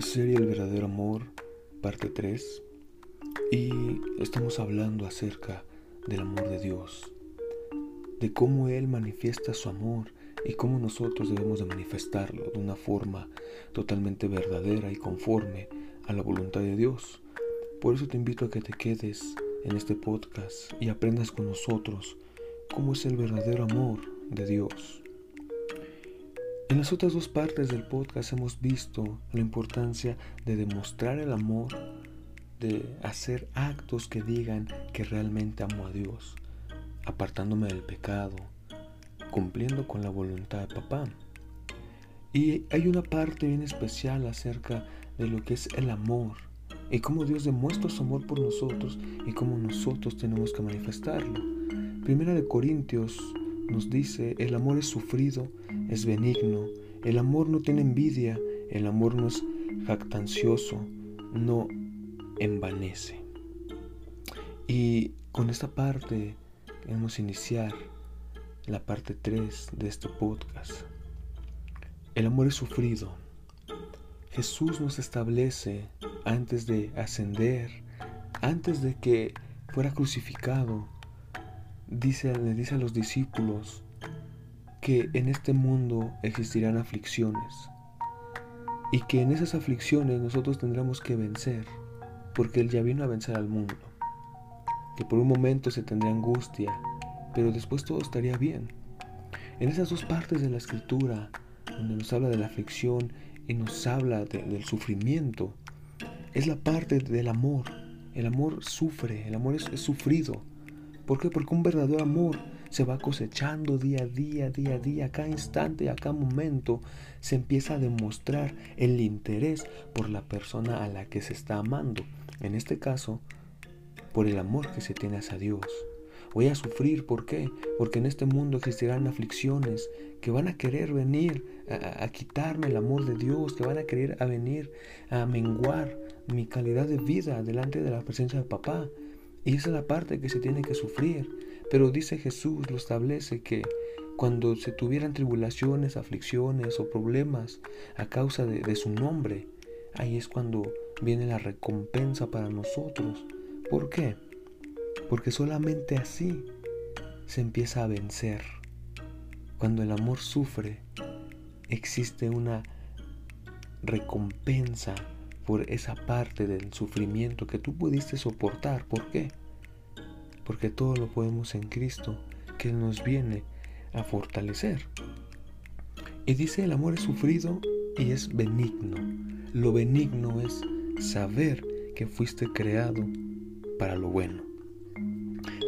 Serie El verdadero amor, parte 3. Y estamos hablando acerca del amor de Dios, de cómo Él manifiesta su amor y cómo nosotros debemos de manifestarlo de una forma totalmente verdadera y conforme a la voluntad de Dios. Por eso te invito a que te quedes en este podcast y aprendas con nosotros cómo es el verdadero amor de Dios. En las otras dos partes del podcast hemos visto la importancia de demostrar el amor, de hacer actos que digan que realmente amo a Dios, apartándome del pecado, cumpliendo con la voluntad de papá. Y hay una parte bien especial acerca de lo que es el amor y cómo Dios demuestra su amor por nosotros y cómo nosotros tenemos que manifestarlo. Primera de Corintios nos dice, el amor es sufrido, es benigno, el amor no tiene envidia, el amor no es jactancioso, no envanece. Y con esta parte queremos iniciar la parte 3 de este podcast. El amor es sufrido. Jesús nos establece antes de ascender, antes de que fuera crucificado, dice, le dice a los discípulos que en este mundo existirán aflicciones y que en esas aflicciones nosotros tendremos que vencer, porque Él ya vino a vencer al mundo, que por un momento se tendrá angustia, pero después todo estaría bien. En esas dos partes de la escritura, donde nos habla de la aflicción y nos habla del sufrimiento, es la parte del amor. El amor sufre, el amor es sufrido. ¿Por qué? Porque un verdadero amor se va cosechando día a día, día a día, a cada instante, a cada momento, se empieza a demostrar el interés por la persona a la que se está amando. En este caso, por el amor que se tiene hacia Dios. Voy a sufrir, ¿por qué? Porque en este mundo existirán aflicciones que van a querer venir a, a, quitarme el amor de Dios, que van a querer a venir a menguar mi calidad de vida delante de la presencia de papá. Y esa es la parte que se tiene que sufrir. Pero dice Jesús, lo establece, que cuando se tuvieran tribulaciones, aflicciones o problemas a causa de, de su nombre, ahí es cuando viene la recompensa para nosotros. ¿Por qué? Porque solamente así se empieza a vencer. Cuando el amor sufre, existe una recompensa por esa parte del sufrimiento que tú pudiste soportar. ¿Por qué? Porque todo lo podemos en Cristo, que nos viene a fortalecer. Y dice, el amor es sufrido y es benigno. Lo benigno es saber que fuiste creado para lo bueno.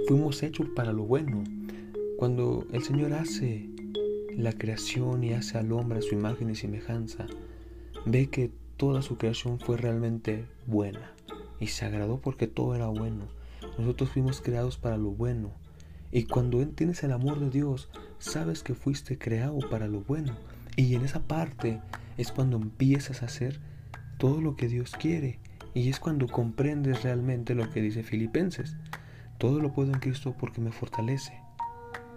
Fuimos hechos para lo bueno. Cuando el Señor hace la creación y hace al hombre a su imagen y semejanza, ve que toda su creación fue realmente buena y se agradó porque todo era bueno. Nosotros fuimos creados para lo bueno. Y cuando tienes el amor de Dios, sabes que fuiste creado para lo bueno. Y en esa parte es cuando empiezas a hacer todo lo que Dios quiere. Y es cuando comprendes realmente lo que dice Filipenses. Todo lo puedo en Cristo porque me fortalece.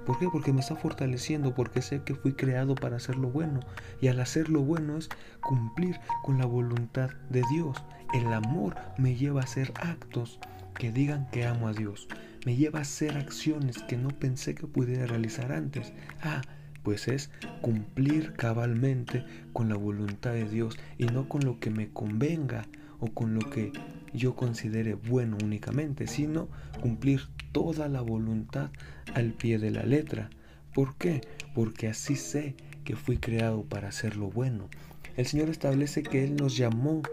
¿Por qué? Porque me está fortaleciendo, porque sé que fui creado para hacer lo bueno. Y al hacer lo bueno es cumplir con la voluntad de Dios. El amor me lleva a hacer actos que digan que amo a Dios. Me lleva a hacer acciones que no pensé que pudiera realizar antes. Ah, pues es cumplir cabalmente con la voluntad de Dios y no con lo que me convenga o con lo que yo considere bueno únicamente, sino cumplir toda la voluntad al pie de la letra. ¿Por qué? Porque así sé que fui creado para hacer lo bueno. El Señor establece que Él nos llamó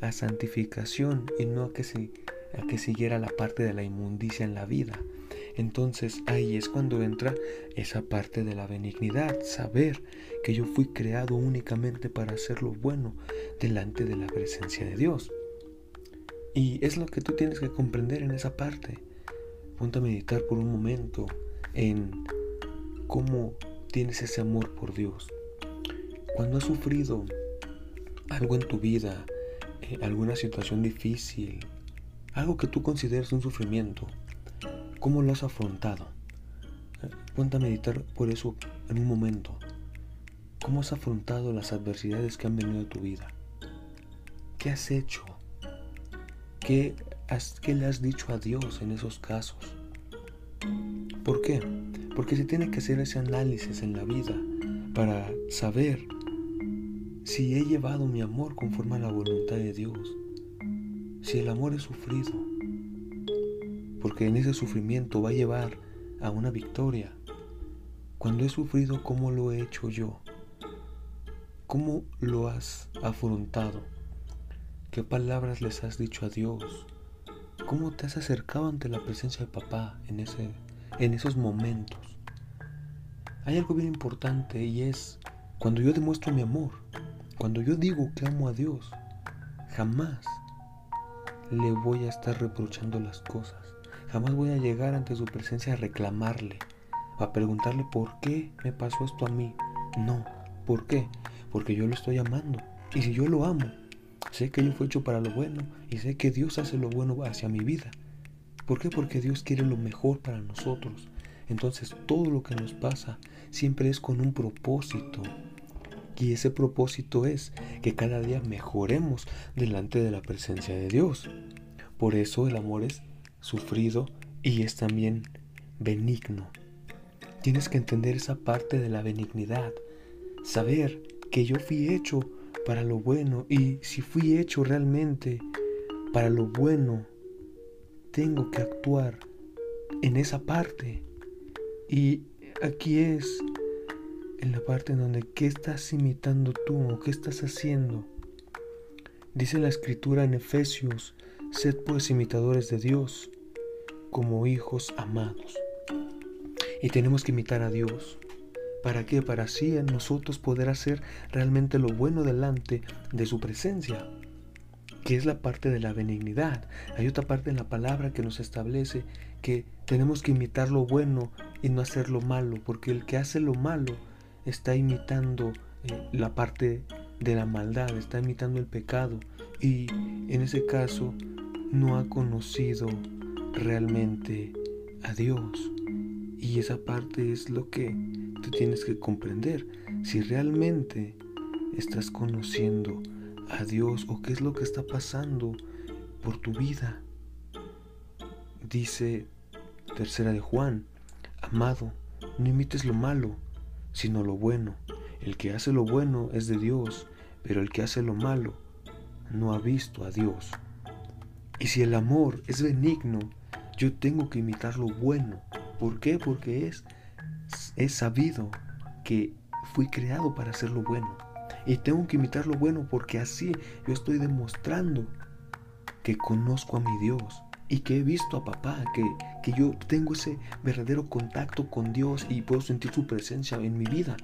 a santificación y no a que, a que siguiera la parte de la inmundicia en la vida. Entonces ahí es cuando entra esa parte de la benignidad, saber que yo fui creado únicamente para hacer lo bueno delante de la presencia de Dios. Y es lo que tú tienes que comprender en esa parte. Ponte a meditar por un momento en cómo tienes ese amor por Dios. Cuando has sufrido algo en tu vida, eh, alguna situación difícil, algo que tú consideres un sufrimiento, ¿cómo lo has afrontado? Eh, ponte a meditar por eso en un momento. ¿Cómo has afrontado las adversidades que han venido a tu vida? ¿Qué has hecho? ¿Qué, ¿Qué le has dicho a Dios en esos casos? ¿Por qué? Porque se tiene que hacer ese análisis en la vida para saber si he llevado mi amor conforme a la voluntad de Dios. Si el amor es sufrido. Porque en ese sufrimiento va a llevar a una victoria. Cuando he sufrido, ¿cómo lo he hecho yo? ¿Cómo lo has afrontado? ¿Qué palabras les has dicho a Dios? ¿Cómo te has acercado ante la presencia de papá en, ese, en esos momentos? Hay algo bien importante y es cuando yo demuestro mi amor, cuando yo digo que amo a Dios, jamás le voy a estar reprochando las cosas. Jamás voy a llegar ante su presencia a reclamarle, a preguntarle por qué me pasó esto a mí. No, ¿por qué? Porque yo lo estoy amando. Y si yo lo amo, Sé que yo fui hecho para lo bueno y sé que Dios hace lo bueno hacia mi vida. ¿Por qué? Porque Dios quiere lo mejor para nosotros. Entonces todo lo que nos pasa siempre es con un propósito. Y ese propósito es que cada día mejoremos delante de la presencia de Dios. Por eso el amor es sufrido y es también benigno. Tienes que entender esa parte de la benignidad. Saber que yo fui hecho para lo bueno y si fui hecho realmente para lo bueno, tengo que actuar en esa parte. Y aquí es en la parte en donde ¿qué estás imitando tú o qué estás haciendo? Dice la escritura en Efesios, sed pues imitadores de Dios como hijos amados. Y tenemos que imitar a Dios. ¿Para qué? Para así en nosotros poder hacer realmente lo bueno delante de su presencia, que es la parte de la benignidad. Hay otra parte en la palabra que nos establece que tenemos que imitar lo bueno y no hacer lo malo, porque el que hace lo malo está imitando eh, la parte de la maldad, está imitando el pecado y en ese caso no ha conocido realmente a Dios. Y esa parte es lo que tú tienes que comprender. Si realmente estás conociendo a Dios o qué es lo que está pasando por tu vida. Dice tercera de Juan, amado, no imites lo malo, sino lo bueno. El que hace lo bueno es de Dios, pero el que hace lo malo no ha visto a Dios. Y si el amor es benigno, yo tengo que imitar lo bueno. ¿Por qué? Porque es, es sabido que fui creado para hacer lo bueno. Y tengo que imitar lo bueno porque así yo estoy demostrando que conozco a mi Dios y que he visto a papá, que, que yo tengo ese verdadero contacto con Dios y puedo sentir su presencia en mi vida.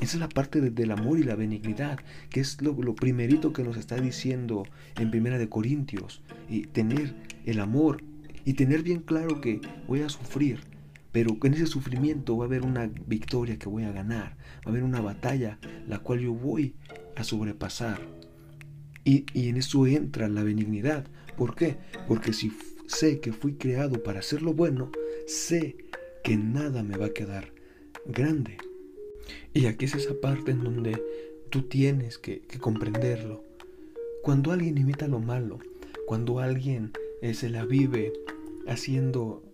Esa es la parte del amor y la benignidad, que es lo, lo, primerito que nos está diciendo en Primera de Corintios. Y tener el amor y tener bien claro que voy a sufrir, pero en ese sufrimiento va a haber una victoria que voy a ganar, va a haber una batalla la cual yo voy a sobrepasar. Y, y en eso entra la benignidad. ¿Por qué? Porque si sé que fui creado para hacer lo bueno, sé que nada me va a quedar grande. Y aquí es esa parte en donde tú tienes que, comprenderlo. Cuando alguien imita lo malo, cuando alguien eh, se la vive haciendo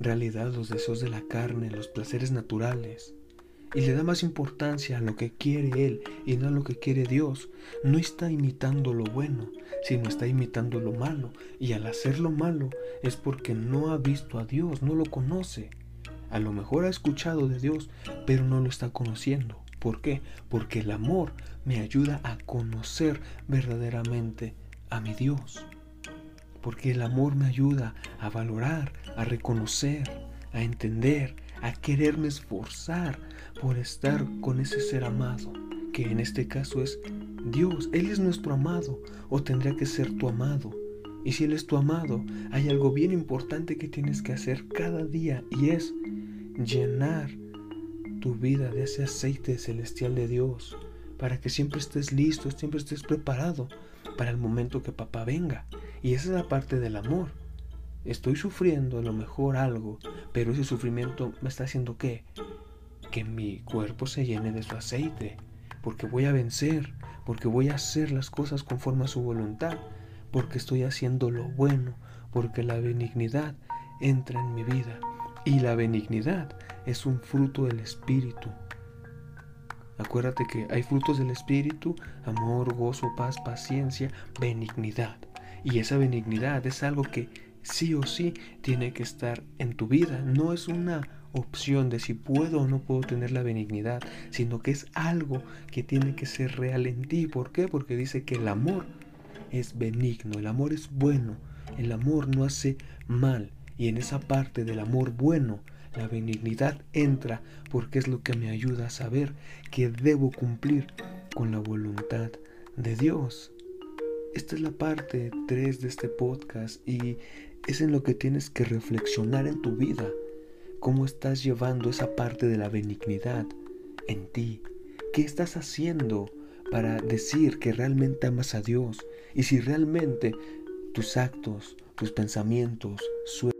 realidad los deseos de la carne, los placeres naturales, y le da más importancia a lo que quiere él y no a lo que quiere Dios, no está imitando lo bueno, sino está imitando lo malo, y al hacer lo malo es porque no ha visto a Dios, no lo conoce. A lo mejor ha escuchado de Dios, pero no lo está conociendo. ¿Por qué? Porque el amor me ayuda a conocer verdaderamente a mi Dios porque el amor me ayuda a valorar, a reconocer, a entender, a quererme esforzar por estar con ese ser amado, que en este caso es Dios. Él es nuestro amado o tendría que ser tu amado. Y si Él es tu amado, hay algo bien importante que tienes que hacer cada día y es llenar tu vida de ese aceite celestial de Dios para que siempre estés listo, siempre estés preparado para el momento que papá venga. Y esa es la parte del amor. Estoy sufriendo a lo mejor algo, pero ese sufrimiento me está haciendo qué? Que mi cuerpo se llene de su aceite. porque voy a vencer, porque voy a hacer las cosas conforme a su voluntad, porque estoy haciendo lo bueno, porque la benignidad entra en mi vida. Y la benignidad es un fruto del Espíritu. Acuérdate que hay frutos del Espíritu, amor, gozo, paz, paciencia, benignidad. Y esa benignidad es algo que sí o sí tiene que estar en tu vida. No es una opción de si puedo o no puedo tener la benignidad, sino que es algo que tiene que ser real en ti. ¿Por qué? Porque dice que el amor es benigno, el amor es bueno, el amor no hace mal. Y en esa parte del amor bueno, la benignidad entra porque es lo que me ayuda a saber que debo cumplir con la voluntad de Dios. Esta es la parte 3 de este podcast y es en lo que tienes que reflexionar en tu vida. ¿Cómo estás llevando esa parte de la benignidad en ti? ¿Qué estás haciendo para decir que realmente amas a Dios? Y si realmente tus actos, tus pensamientos, sueños,